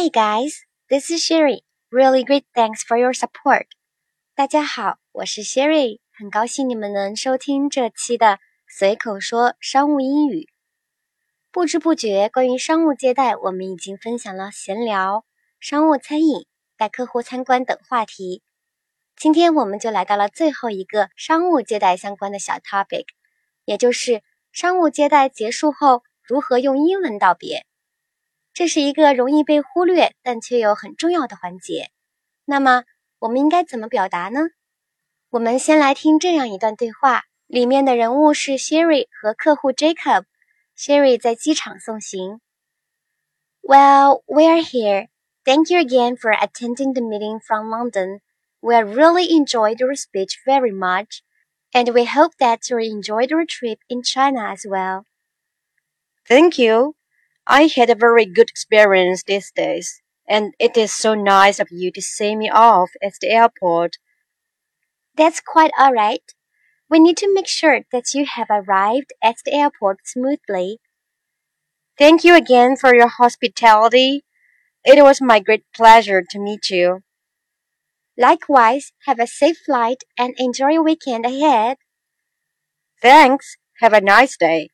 Hi guys, this is Sherry. Really great thanks for your support. 大家好，我是 Sherry，很高兴你们能收听这期的随口说商务英语。不知不觉，关于商务接待，我们已经分享了闲聊、商务餐饮、带客户参观等话题。今天我们就来到了最后一个商务接待相关的小 topic，也就是商务接待结束后如何用英文道别。这是一个容易被忽略但却又很重要的环节。那么我们应该怎么表达呢？我们先来听这样一段对话，里面的人物是 Sherry 和客户 Jacob。Sherry 在机场送行。Well, we are here. Thank you again for attending the meeting from London. We really enjoyed your speech very much, and we hope that you enjoyed your trip in China as well. Thank you. I had a very good experience these days, and it is so nice of you to see me off at the airport. That's quite all right. We need to make sure that you have arrived at the airport smoothly. Thank you again for your hospitality. It was my great pleasure to meet you. Likewise, have a safe flight and enjoy your weekend ahead. Thanks. Have a nice day.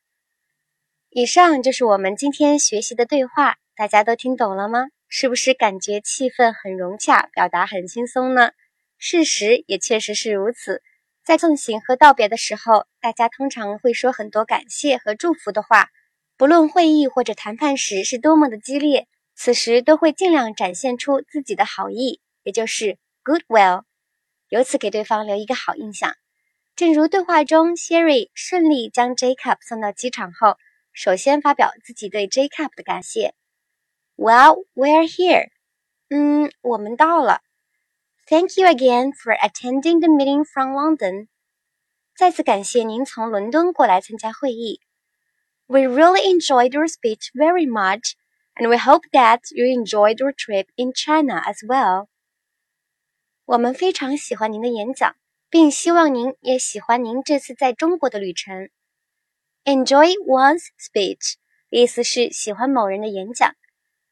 以上就是我们今天学习的对话，大家都听懂了吗？是不是感觉气氛很融洽，表达很轻松呢？事实也确实是如此。在送行和道别的时候，大家通常会说很多感谢和祝福的话，不论会议或者谈判时是多么的激烈，此时都会尽量展现出自己的好意，也就是。Goodwill，由此给对方留一个好印象。正如对话中，Sherry 顺利将 Jacob 送到机场后，首先发表自己对 Jacob 的感谢。Well, we're here。嗯，我们到了。Thank you again for attending the meeting from London。再次感谢您从伦敦过来参加会议。We really enjoyed your speech very much, and we hope that you enjoyed your trip in China as well. 我们非常喜欢您的演讲，并希望您也喜欢您这次在中国的旅程。Enjoy one's speech 意思是喜欢某人的演讲。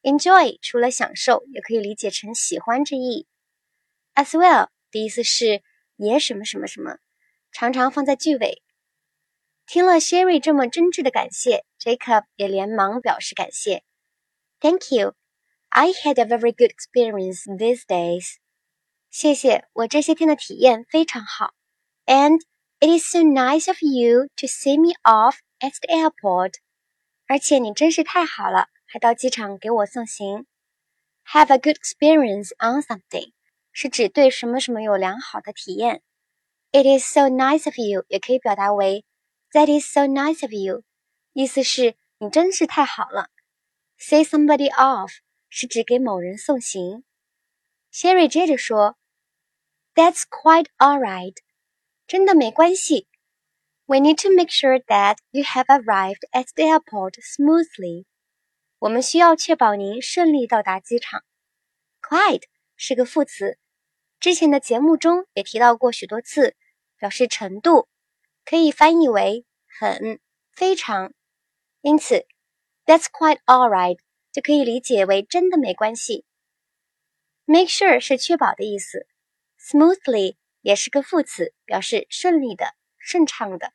Enjoy 除了享受，也可以理解成喜欢之意。As well 的意思是也什么什么什么，常常放在句尾。听了 Sherry 这么真挚的感谢，Jacob 也连忙表示感谢。Thank you. I had a very good experience these days. 谢谢，我这些天的体验非常好。And it is so nice of you to see me off at the airport。而且你真是太好了，还到机场给我送行。Have a good experience on something 是指对什么什么有良好的体验。It is so nice of you 也可以表达为 That is so nice of you，意思是你真是太好了。See somebody off 是指给某人送行。Sherry 接着说。That's quite all right. 真的没关系。We need to make sure that you have arrived at the airport smoothly. 我们需要确保您顺利到达机场。Quite 是个副词，之前的节目中也提到过许多次，表示程度，可以翻译为很、非常。因此，That's quite all right 就可以理解为真的没关系。Make sure 是确保的意思。Smoothly 也是个副词，表示顺利的、顺畅的。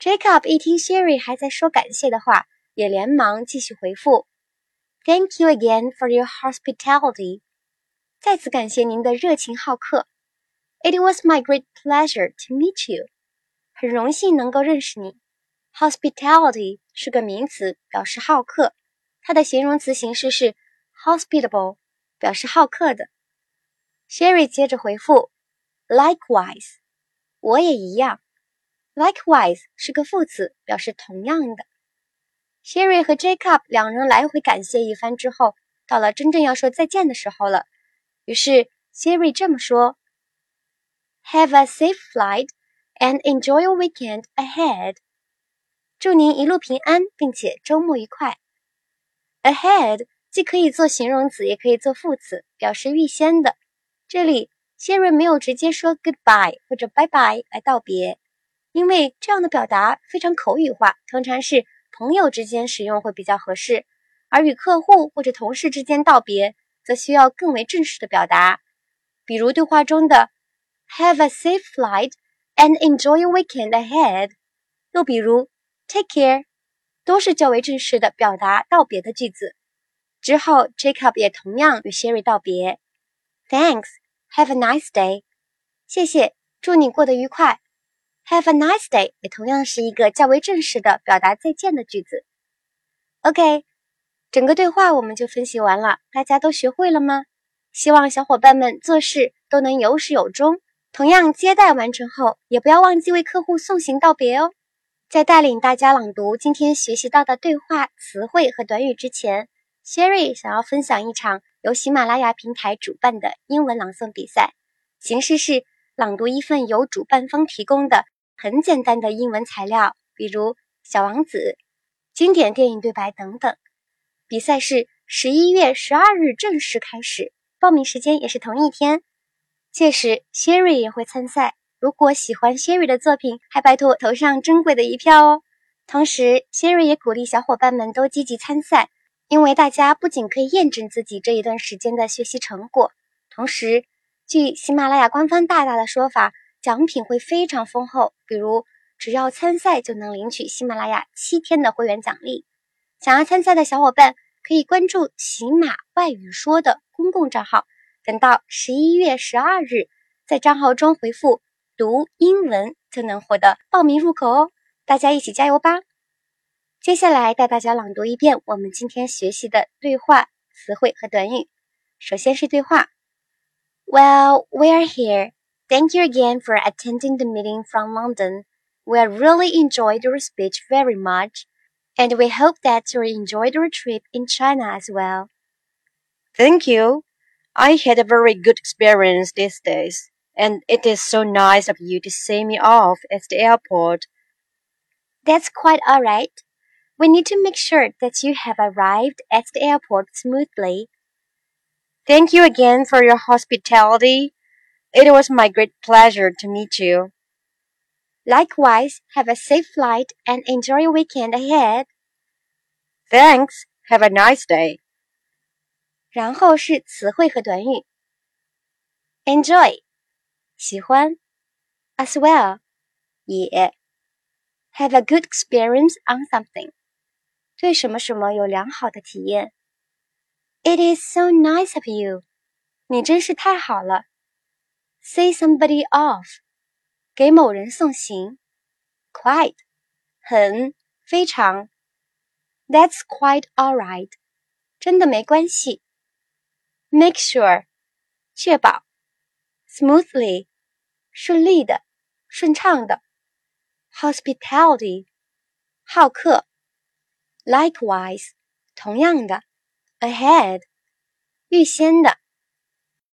Jacob 一听 Sherry 还在说感谢的话，也连忙继续回复：“Thank you again for your hospitality。”再次感谢您的热情好客。“It was my great pleasure to meet you。”很荣幸能够认识你。Hospitality 是个名词，表示好客。它的形容词形式是 hospitable，表示好客的。Sherry 接着回复：Likewise，我也一样。Likewise 是个副词，表示同样的。Sherry 和 Jacob 两人来回感谢一番之后，到了真正要说再见的时候了。于是 Sherry 这么说：Have a safe flight。and enjoy your weekend ahead. 祝您一路平安，并且周末愉快。Ahead 既可以做形容词，也可以做副词，表示预先的。这里 Siri 没有直接说 goodbye 或者 bye bye 来道别，因为这样的表达非常口语化，通常是朋友之间使用会比较合适，而与客户或者同事之间道别，则需要更为正式的表达，比如对话中的 Have a safe flight and enjoy your weekend ahead，又比如 Take care，都是较为正式的表达道别的句子。之后，Jacob 也同样与 Sherry 道别，Thanks, have a nice day。谢谢，祝你过得愉快。Have a nice day 也同样是一个较为正式的表达再见的句子。OK，整个对话我们就分析完了，大家都学会了吗？希望小伙伴们做事都能有始有终。同样，接待完成后，也不要忘记为客户送行道别哦。在带领大家朗读今天学习到的对话词汇和短语之前，Sherry 想要分享一场由喜马拉雅平台主办的英文朗诵比赛，形式是朗读一份由主办方提供的很简单的英文材料，比如《小王子》、经典电影对白等等。比赛是十一月十二日正式开始，报名时间也是同一天。届时 Sherry 也会参赛。如果喜欢 Sherry 的作品，还拜托投上珍贵的一票哦。同时，Sherry 也鼓励小伙伴们都积极参赛。因为大家不仅可以验证自己这一段时间的学习成果，同时，据喜马拉雅官方大大的说法，奖品会非常丰厚。比如，只要参赛就能领取喜马拉雅七天的会员奖励。想要参赛的小伙伴可以关注“喜马外语说”的公共账号，等到十一月十二日，在账号中回复“读英文”就能获得报名入口哦。大家一起加油吧！接下来带大家朗读一遍我们今天学习的对话词汇和短语。首先是对话：Well, we're here. Thank you again for attending the meeting from London. We really enjoyed your speech very much, and we hope that you enjoyed your trip in China as well. Thank you. I had a very good experience these days, and it is so nice of you to send me off at the airport. That's quite all right. We need to make sure that you have arrived at the airport smoothly. Thank you again for your hospitality. It was my great pleasure to meet you. Likewise, have a safe flight and enjoy your weekend ahead. Thanks. Have a nice day. 然后是词汇和短语。Enjoy， 喜欢；as well，也；have a good experience on something。对什么什么有良好的体验。It is so nice of you，你真是太好了。See somebody off，给某人送行。Quite，很，非常。That's quite all right，真的没关系。Make sure，确保。 Smoothly，顺利的，顺畅的。Hospitality，好客。Likewise，同样的，ahead，预先的。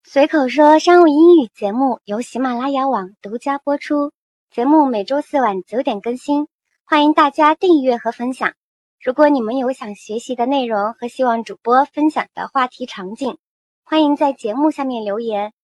随口说商务英语节目由喜马拉雅网独家播出，节目每周四晚九点更新，欢迎大家订阅和分享。如果你们有想学习的内容和希望主播分享的话题场景，欢迎在节目下面留言。